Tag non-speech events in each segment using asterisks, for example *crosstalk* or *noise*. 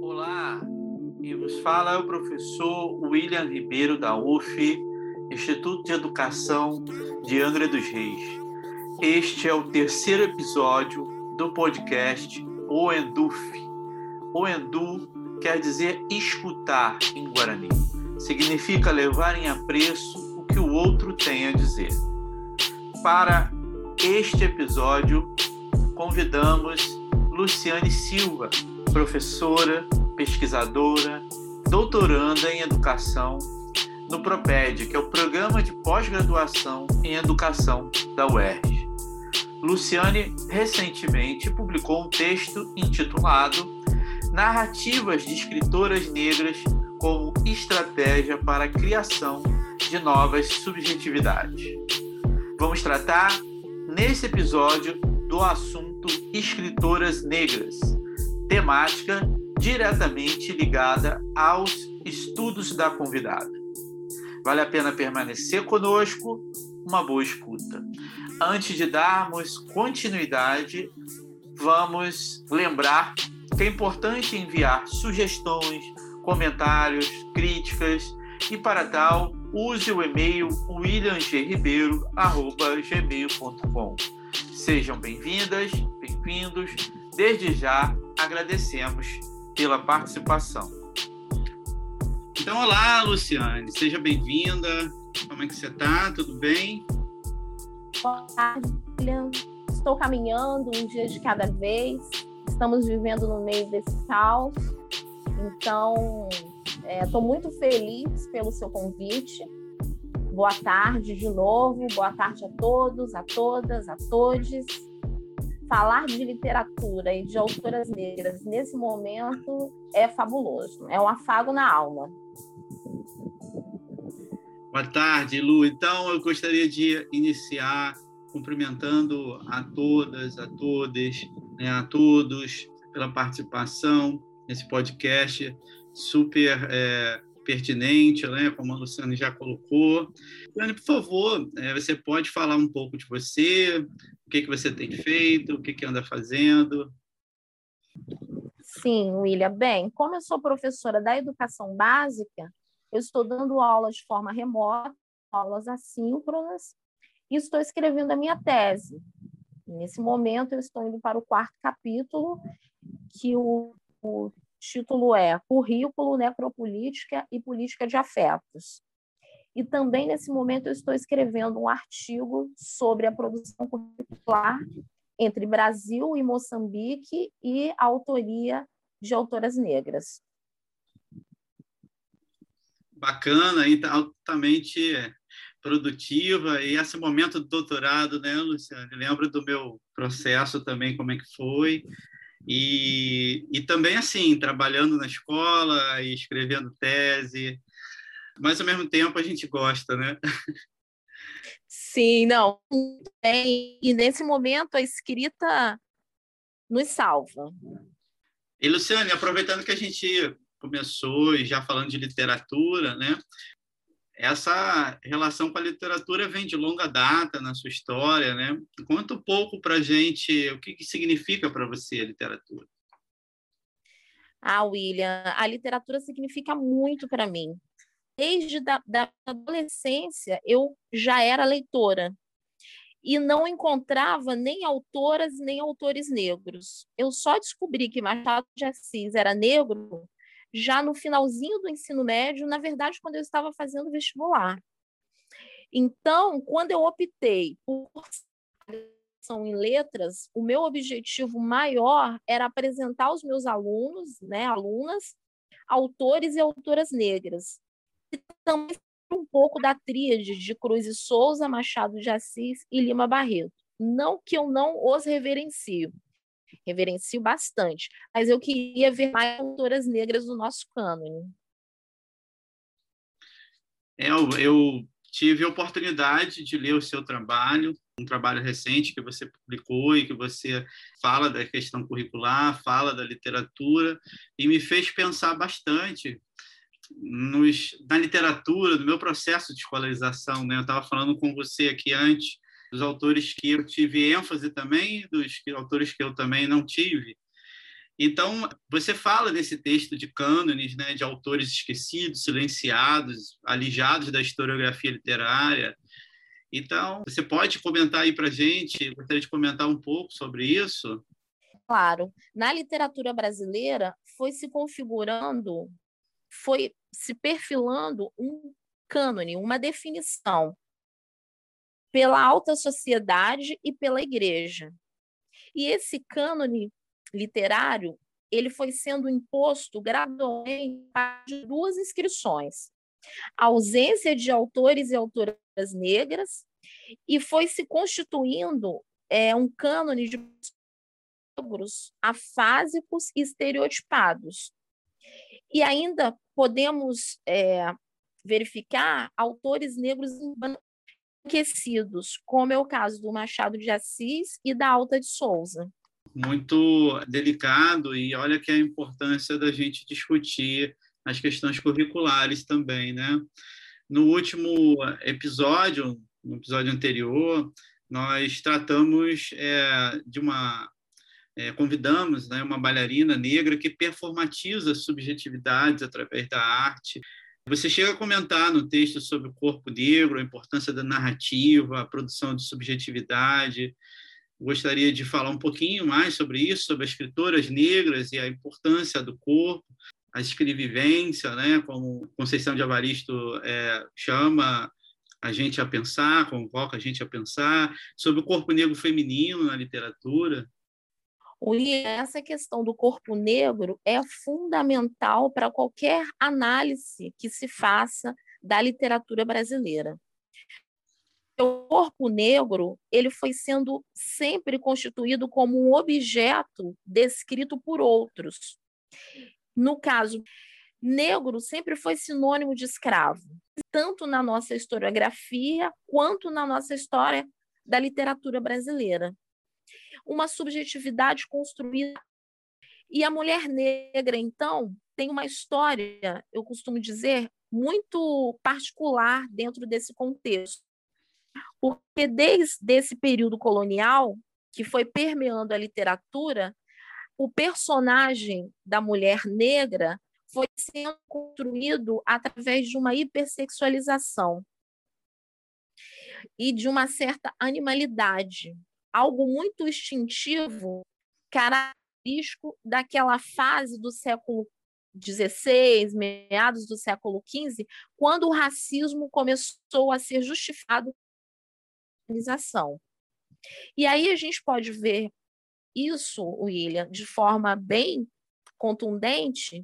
Olá, e vos fala é o professor William Ribeiro da UF, Instituto de Educação de Angra dos Reis. Este é o terceiro episódio do podcast O Enduf. O Endu quer dizer escutar em Guarani. Significa levar em apreço o que o outro tem a dizer. Para este episódio, convidamos Luciane Silva, professora, pesquisadora, doutoranda em educação no PROPED, que é o Programa de Pós-Graduação em Educação da UERJ. Luciane recentemente publicou um texto intitulado Narrativas de Escritoras Negras como Estratégia para a Criação de Novas Subjetividades. Vamos tratar, nesse episódio, do assunto Escritoras Negras, temática diretamente ligada aos estudos da convidada. Vale a pena permanecer conosco, uma boa escuta. Antes de darmos continuidade, vamos lembrar que é importante enviar sugestões, comentários, críticas e para tal use o e-mail williamgribeiro@gmail.com. Sejam bem-vindas, bem-vindos. Desde já agradecemos pela participação. Então, olá, Luciane, seja bem-vinda. Como é que você está? Tudo bem? Boa tarde, William. Estou caminhando um dia de cada vez. Estamos vivendo no meio desse caos. Então, estou é, muito feliz pelo seu convite. Boa tarde de novo. Boa tarde a todos, a todas, a todos falar de literatura e de autoras negras nesse momento é fabuloso, é um afago na alma. Boa tarde, Lu. Então, eu gostaria de iniciar cumprimentando a todas, a todos, né, a todos pela participação nesse podcast super é, pertinente, né, como a Luciana já colocou. Luciane, por favor, é, você pode falar um pouco de você, o que, que você tem feito, o que, que anda fazendo? Sim, William. Bem, como eu sou professora da educação básica, eu estou dando aulas de forma remota, aulas assíncronas, e estou escrevendo a minha tese. Nesse momento, eu estou indo para o quarto capítulo, que o, o título é Currículo, Necropolítica e Política de Afetos. E também, nesse momento, eu estou escrevendo um artigo sobre a produção curricular entre Brasil e Moçambique e a autoria de autoras negras. Bacana, e altamente produtiva. E esse momento do doutorado, né, Luciane? Lembro do meu processo também, como é que foi. E, e também, assim, trabalhando na escola e escrevendo tese, mas ao mesmo tempo a gente gosta, né? Sim, não. E nesse momento a escrita nos salva. E Luciane, aproveitando que a gente começou e já falando de literatura, né? Essa relação com a literatura vem de longa data na sua história, né? Conta um pouco para gente o que, que significa para você a literatura. Ah, William, a literatura significa muito para mim desde da, da adolescência eu já era leitora e não encontrava nem autoras nem autores negros. Eu só descobri que Machado de Assis era negro já no finalzinho do ensino médio, na verdade, quando eu estava fazendo vestibular. Então, quando eu optei por em letras, o meu objetivo maior era apresentar aos meus alunos, né, alunas, autores e autoras negras e também um pouco da tríade de Cruz e Souza, Machado de Assis e Lima Barreto. Não que eu não os reverencio, reverencio bastante, mas eu queria ver mais autoras negras no nosso cânone. É, eu, eu tive a oportunidade de ler o seu trabalho, um trabalho recente que você publicou e que você fala da questão curricular, fala da literatura, e me fez pensar bastante nos, na literatura, no meu processo de escolarização. Né? Eu estava falando com você aqui antes dos autores que eu tive ênfase também, dos autores que eu também não tive. Então, você fala nesse texto de cânones, né, de autores esquecidos, silenciados, alijados da historiografia literária. Então, você pode comentar aí para a gente, gostaria de comentar um pouco sobre isso? Claro. Na literatura brasileira, foi se configurando, foi se perfilando um cânone, uma definição pela alta sociedade e pela igreja. E esse cânone literário, ele foi sendo imposto gradualmente de duas inscrições. A ausência de autores e autoras negras e foi se constituindo é, um cânone de negros afásicos e estereotipados. E ainda podemos é, verificar autores negros enriquecidos, como é o caso do Machado de Assis e da Alta de Souza. Muito delicado, e olha que a importância da gente discutir as questões curriculares também, né? No último episódio, no episódio anterior, nós tratamos é, de uma é, convidamos né, uma bailarina negra que performatiza subjetividades através da arte você chega a comentar no texto sobre o corpo negro, a importância da narrativa, a produção de subjetividade. Gostaria de falar um pouquinho mais sobre isso, sobre as escritoras negras e a importância do corpo, a escrevivência, né, como Conceição de Avaristo é, chama a gente a pensar, convoca a gente a pensar, sobre o corpo negro feminino na literatura. Essa questão do corpo negro é fundamental para qualquer análise que se faça da literatura brasileira. O corpo negro ele foi sendo sempre constituído como um objeto descrito por outros. No caso, negro sempre foi sinônimo de escravo, tanto na nossa historiografia quanto na nossa história da literatura brasileira uma subjetividade construída. E a mulher negra, então, tem uma história, eu costumo dizer, muito particular dentro desse contexto. Porque desde esse período colonial, que foi permeando a literatura, o personagem da mulher negra foi sendo construído através de uma hipersexualização e de uma certa animalidade algo muito instintivo, característico daquela fase do século XVI, meados do século XV, quando o racismo começou a ser justificado organização. E aí a gente pode ver isso, William, de forma bem contundente.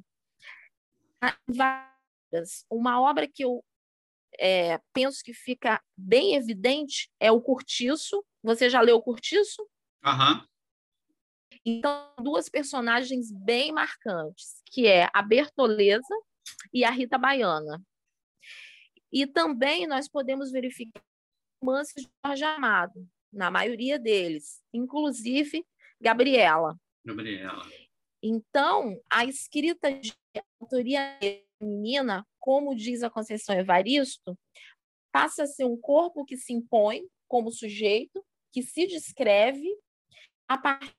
Uma obra que eu é, penso que fica bem evidente é o Curtiço. Você já leu o Curtiço? Aham. Então, duas personagens bem marcantes, que é a Bertoleza e a Rita Baiana. E também nós podemos verificar romances de Jorge Amado, na maioria deles, inclusive Gabriela. Gabriela. Então, a escrita de autoria feminina, como diz a Conceição Evaristo, passa a ser um corpo que se impõe como sujeito, que se descreve a partir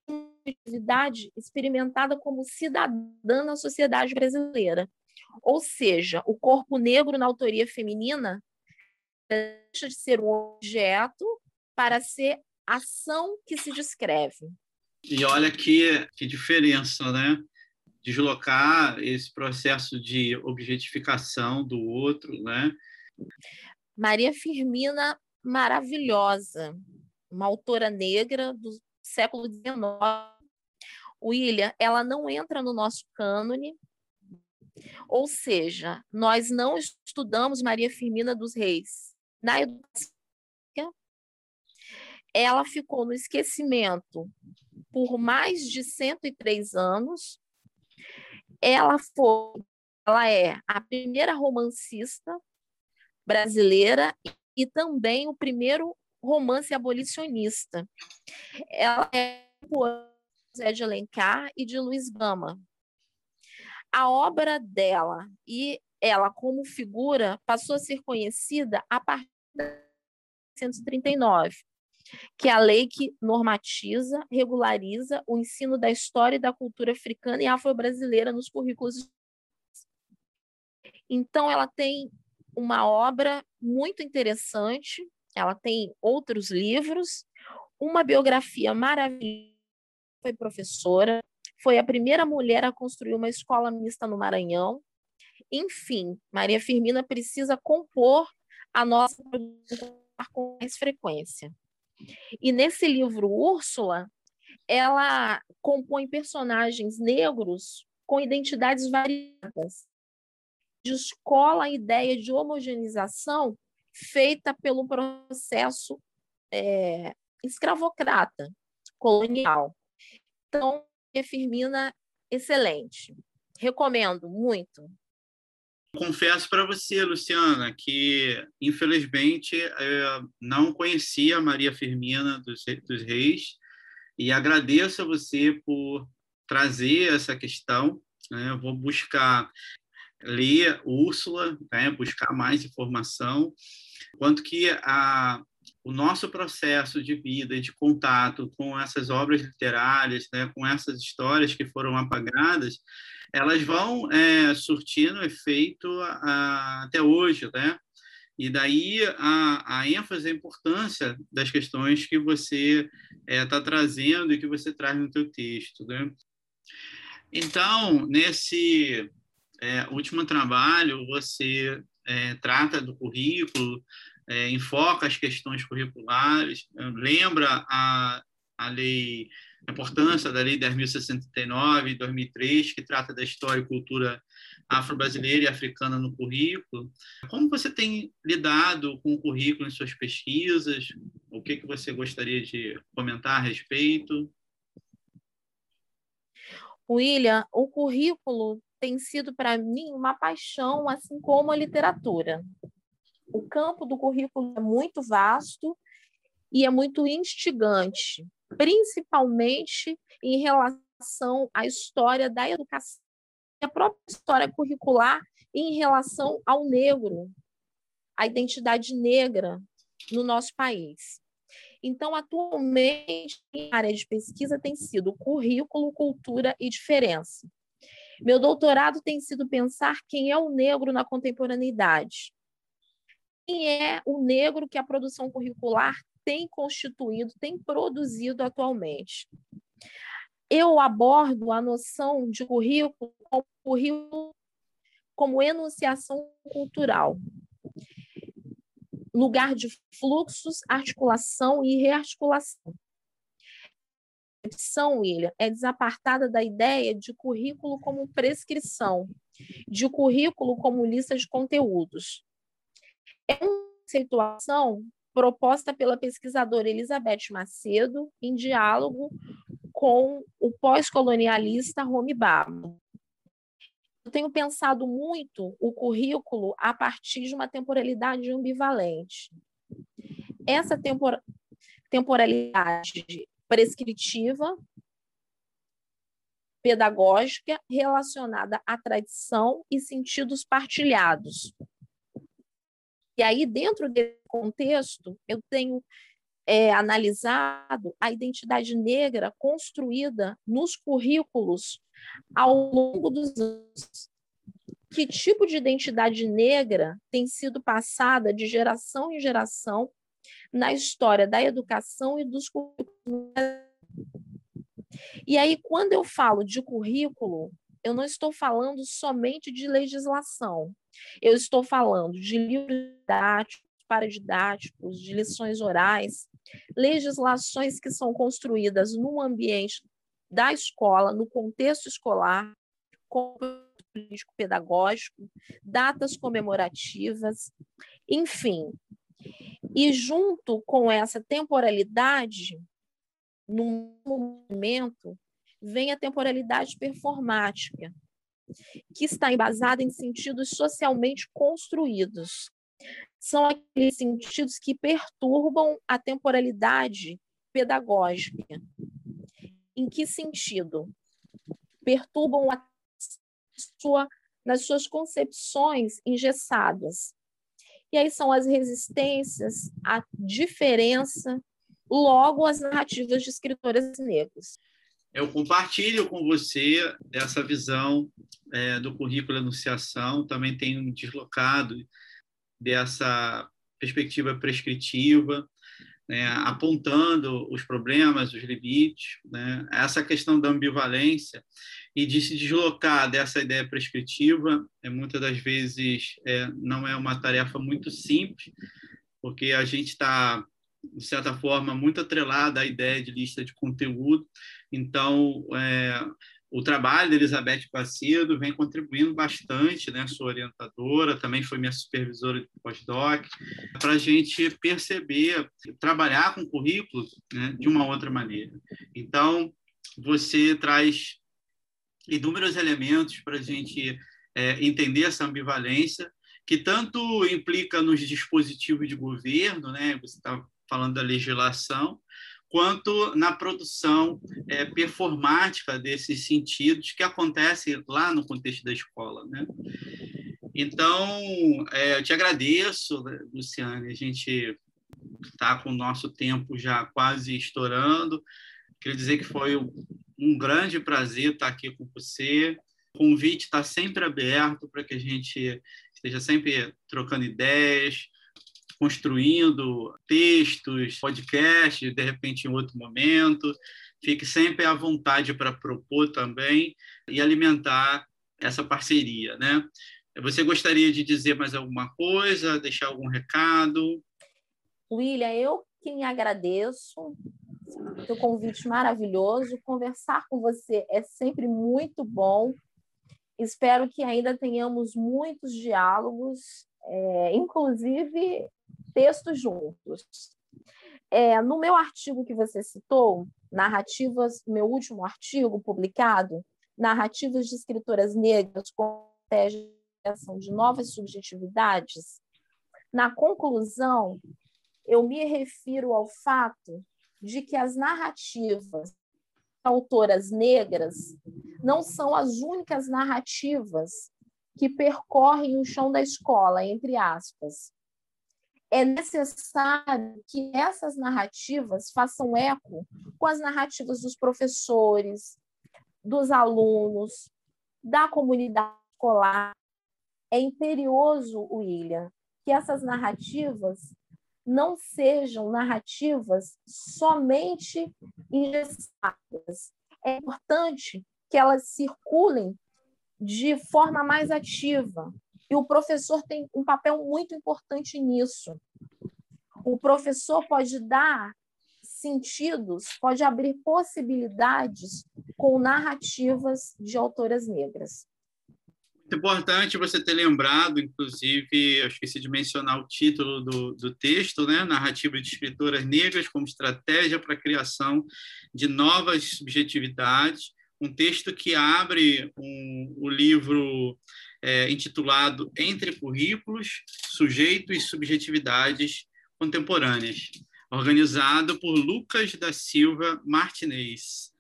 de atividade experimentada como cidadã na sociedade brasileira. Ou seja, o corpo negro na autoria feminina deixa de ser um objeto para ser ação que se descreve. E olha que, que diferença, né? deslocar esse processo de objetificação do outro, né? Maria Firmina, maravilhosa, uma autora negra do século XIX. William, ela não entra no nosso cânone, ou seja, nós não estudamos Maria Firmina dos Reis na educação. Ela ficou no esquecimento por mais de 103 anos, ela foi, ela é a primeira romancista brasileira e também o primeiro romance abolicionista. Ela é José de Alencar e de Luiz Gama. A obra dela e ela como figura passou a ser conhecida a partir de 1939. que é a lei que normatiza, regulariza o ensino da história e da cultura africana e afro-brasileira nos currículos. Então, ela tem uma obra muito interessante, ela tem outros livros, uma biografia maravilhosa, foi professora, foi a primeira mulher a construir uma escola mista no Maranhão. Enfim, Maria Firmina precisa compor a nossa com mais frequência. E nesse livro, Úrsula, ela compõe personagens negros com identidades variadas. Descola a ideia de homogeneização feita pelo processo é, escravocrata, colonial. Então, é Firmina, excelente. Recomendo muito. Confesso para você, Luciana, que infelizmente não conhecia a Maria Firmina dos, Reis e agradeço a você por trazer essa questão. Né? Vou buscar ler Úrsula, né? buscar mais informação, quanto que a, o nosso processo de vida, de contato com essas obras literárias, né? com essas histórias que foram apagadas, elas vão é, surtindo efeito a, até hoje, né? E daí a, a ênfase, a importância das questões que você está é, tá trazendo e que você traz no teu texto, né? Então, nesse é, último trabalho, você é, trata do currículo, é, enfoca as questões curriculares, lembra a, a lei a importância da Lei 10.069, de 2003, que trata da história e cultura afro-brasileira e africana no currículo. Como você tem lidado com o currículo em suas pesquisas? O que, que você gostaria de comentar a respeito? William, o currículo tem sido para mim uma paixão, assim como a literatura. O campo do currículo é muito vasto e é muito instigante principalmente em relação à história da educação, a própria história curricular em relação ao negro, a identidade negra no nosso país. Então, atualmente, a área de pesquisa tem sido currículo, cultura e diferença. Meu doutorado tem sido pensar quem é o negro na contemporaneidade. Quem é o negro que a produção curricular tem constituído, tem produzido atualmente. Eu abordo a noção de currículo como, currículo como enunciação cultural, lugar de fluxos, articulação e rearticulação. Opção, William, é desapartada da ideia de currículo como prescrição, de currículo como lista de conteúdos. É uma situação proposta pela pesquisadora Elizabeth Macedo, em diálogo com o pós-colonialista Romy Baba. Eu tenho pensado muito o currículo a partir de uma temporalidade ambivalente. Essa tempor temporalidade prescritiva, pedagógica, relacionada à tradição e sentidos partilhados, e aí, dentro desse contexto, eu tenho é, analisado a identidade negra construída nos currículos ao longo dos anos. Que tipo de identidade negra tem sido passada de geração em geração na história da educação e dos currículos? E aí, quando eu falo de currículo, eu não estou falando somente de legislação, eu estou falando de livros didáticos, paradidáticos, de lições orais, legislações que são construídas no ambiente da escola, no contexto escolar, político pedagógico, datas comemorativas, enfim. E junto com essa temporalidade, no momento, vem a temporalidade performática, que está embasada em sentidos socialmente construídos. São aqueles sentidos que perturbam a temporalidade pedagógica. Em que sentido? Perturbam a sua, nas suas concepções engessadas. E aí são as resistências à diferença, logo as narrativas de escritoras negras. Eu compartilho com você essa visão é, do currículo Anunciação, também tenho deslocado dessa perspectiva prescritiva, né, apontando os problemas, os limites, né, essa questão da ambivalência e de se deslocar dessa ideia prescritiva, é, muitas das vezes é, não é uma tarefa muito simples, porque a gente está, de certa forma, muito atrelada à ideia de lista de conteúdo, então é, o trabalho da Elizabeth Pacedo vem contribuindo bastante, né? Sua orientadora, também foi minha supervisora de pós-doc, para a gente perceber, trabalhar com currículos né, de uma outra maneira. Então, você traz inúmeros elementos para a gente é, entender essa ambivalência, que tanto implica nos dispositivos de governo, né? Você está falando da legislação, quanto na produção é, performática desses sentidos que acontece lá no contexto da escola, né? Então, é, eu te agradeço, Luciane. A gente está com o nosso tempo já quase estourando. Queria dizer que foi um grande prazer estar aqui com você. O convite está sempre aberto para que a gente esteja sempre trocando ideias, construindo textos, podcasts, de repente em outro momento. Fique sempre à vontade para propor também e alimentar essa parceria, né? Você gostaria de dizer mais alguma coisa, deixar algum recado? William, eu quem agradeço. Seu convite maravilhoso. Conversar com você é sempre muito bom. Espero que ainda tenhamos muitos diálogos, é, inclusive textos juntos. É, no meu artigo que você citou, narrativas, meu último artigo publicado, narrativas de escritoras negras com criação de novas subjetividades, na conclusão, eu me refiro ao fato de que as narrativas autoras negras não são as únicas narrativas que percorrem o chão da escola, entre aspas é necessário que essas narrativas façam eco com as narrativas dos professores, dos alunos, da comunidade escolar. É imperioso, William, que essas narrativas não sejam narrativas somente engessadas. É importante que elas circulem de forma mais ativa, e o professor tem um papel muito importante nisso. O professor pode dar sentidos, pode abrir possibilidades com narrativas de autoras negras. Muito importante você ter lembrado, inclusive, eu esqueci de mencionar o título do, do texto, né? Narrativa de escritoras negras como estratégia para a criação de novas subjetividades. Um texto que abre um, o livro é, intitulado Entre Currículos, Sujeitos e Subjetividades Contemporâneas, organizado por Lucas da Silva Martinez.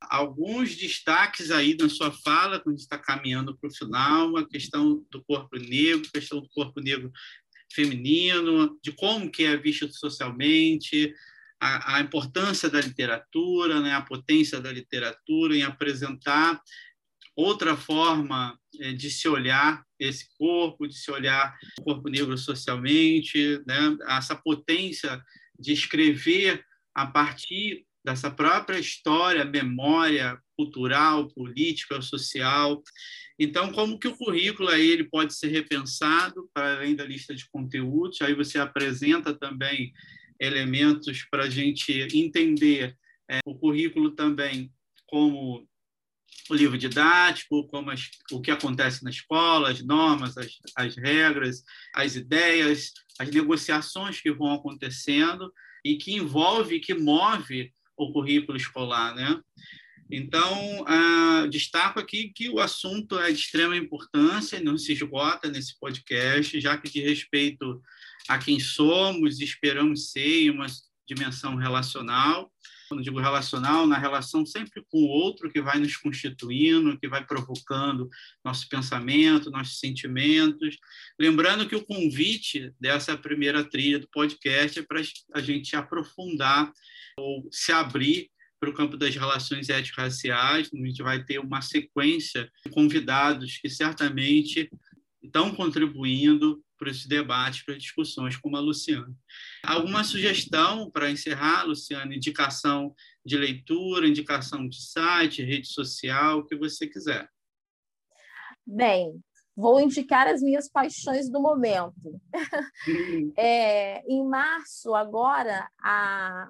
Alguns destaques aí na sua fala, quando está caminhando para o final, a questão do corpo negro, a questão do corpo negro feminino, de como que é visto socialmente, a, a, importância da literatura, né, a potência da literatura em apresentar outra forma é, de se olhar esse corpo, de se olhar o corpo negro socialmente, né? essa potência de escrever a partir dessa própria história, memória cultural, política, social. Então, como que o currículo aí ele pode ser repensado para além da lista de conteúdos? Aí você apresenta também elementos para a gente entender é, o currículo também como o livro didático, como as, o que acontece na escola, as normas, as, as regras, as ideias, as negociações que vão acontecendo e que envolve, que move o currículo escolar, né? Então, ah, destaco aqui que o assunto é de extrema importância, não se esgota nesse podcast, já que de respeito a quem somos, esperamos ser uma dimensão relacional, quando digo relacional, na relação sempre com o outro que vai nos constituindo, que vai provocando nosso pensamento, nossos sentimentos. Lembrando que o convite dessa primeira trilha do podcast é para a gente aprofundar ou se abrir para o campo das relações étnico-raciais. A gente vai ter uma sequência de convidados que certamente estão contribuindo para esse debate, para discussões, como a Luciana. Alguma sugestão para encerrar, Luciana? Indicação de leitura, indicação de site, rede social, o que você quiser. Bem, vou indicar as minhas paixões do momento. *laughs* é, em março, agora, a,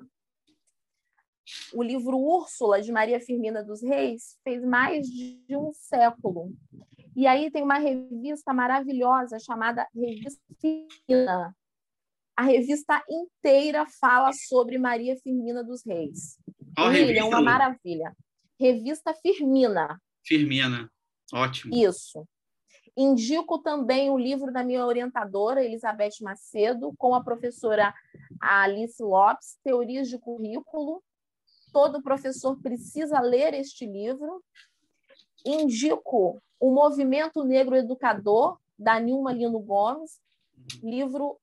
o livro Úrsula, de Maria Firmina dos Reis, fez mais de um século. E aí tem uma revista maravilhosa chamada Revista Firmina. A revista inteira fala sobre Maria Firmina dos Reis. Qual William, é uma maravilha. Revista Firmina. Firmina, ótimo. Isso. Indico também o livro da minha orientadora, Elizabeth Macedo, com a professora Alice Lopes, Teorias de Currículo. Todo professor precisa ler este livro. Indico o Movimento Negro Educador, da Nilma Lino Gomes, livro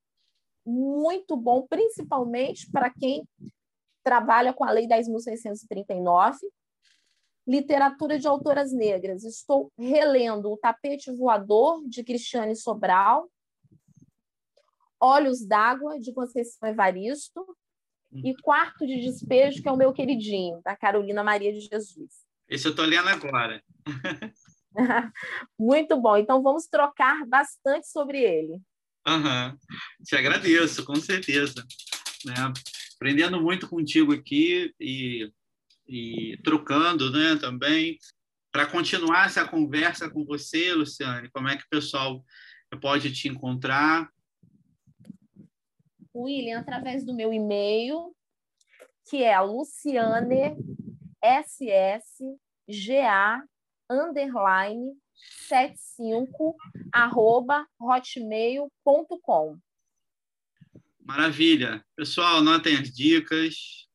muito bom, principalmente para quem trabalha com a Lei 10.639. Literatura de autoras negras. Estou relendo O Tapete Voador, de Cristiane Sobral, Olhos d'Água, de Conceição Evaristo, e Quarto de Despejo, que é o meu queridinho, da Carolina Maria de Jesus. Esse eu estou lendo agora. *laughs* Muito bom. Então vamos trocar bastante sobre ele. Uhum. Te agradeço, com certeza. Né? Aprendendo muito contigo aqui e, e trocando né, também. Para continuar essa conversa com você, Luciane, como é que o pessoal pode te encontrar? William, através do meu e-mail, que é luciane ssga underline 75 arroba hotmail.com. Maravilha. Pessoal, notem as dicas.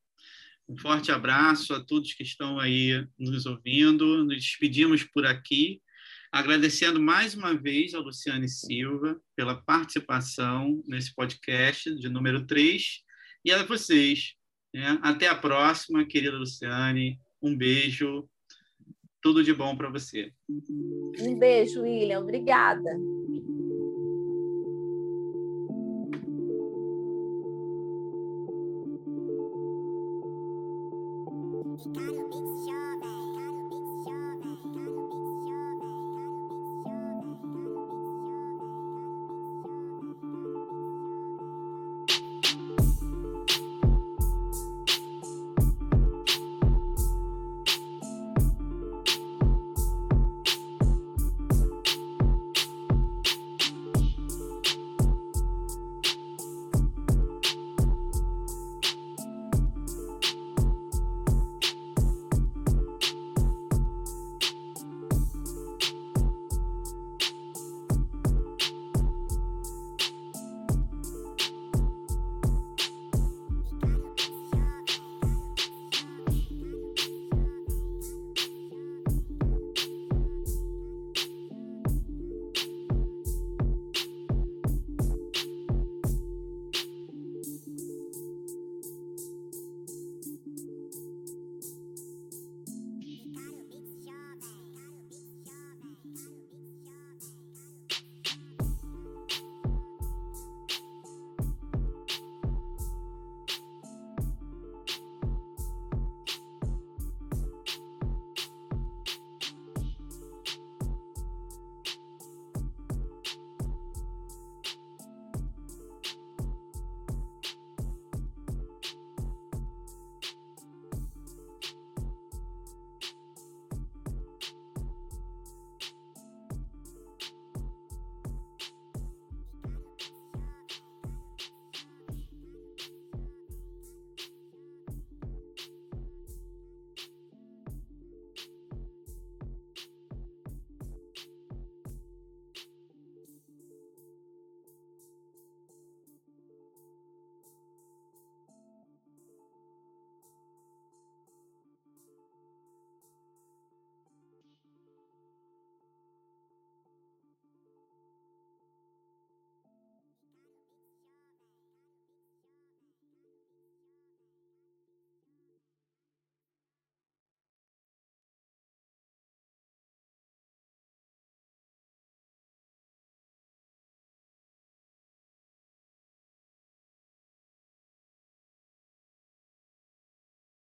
Um forte abraço a todos que estão aí nos ouvindo. Nos despedimos por aqui, agradecendo mais uma vez a Luciane Silva pela participação nesse podcast de número 3 e a vocês. Né? Até a próxima, querida Luciane. Um beijo tudo de bom para você. Um beijo, William. Obrigada.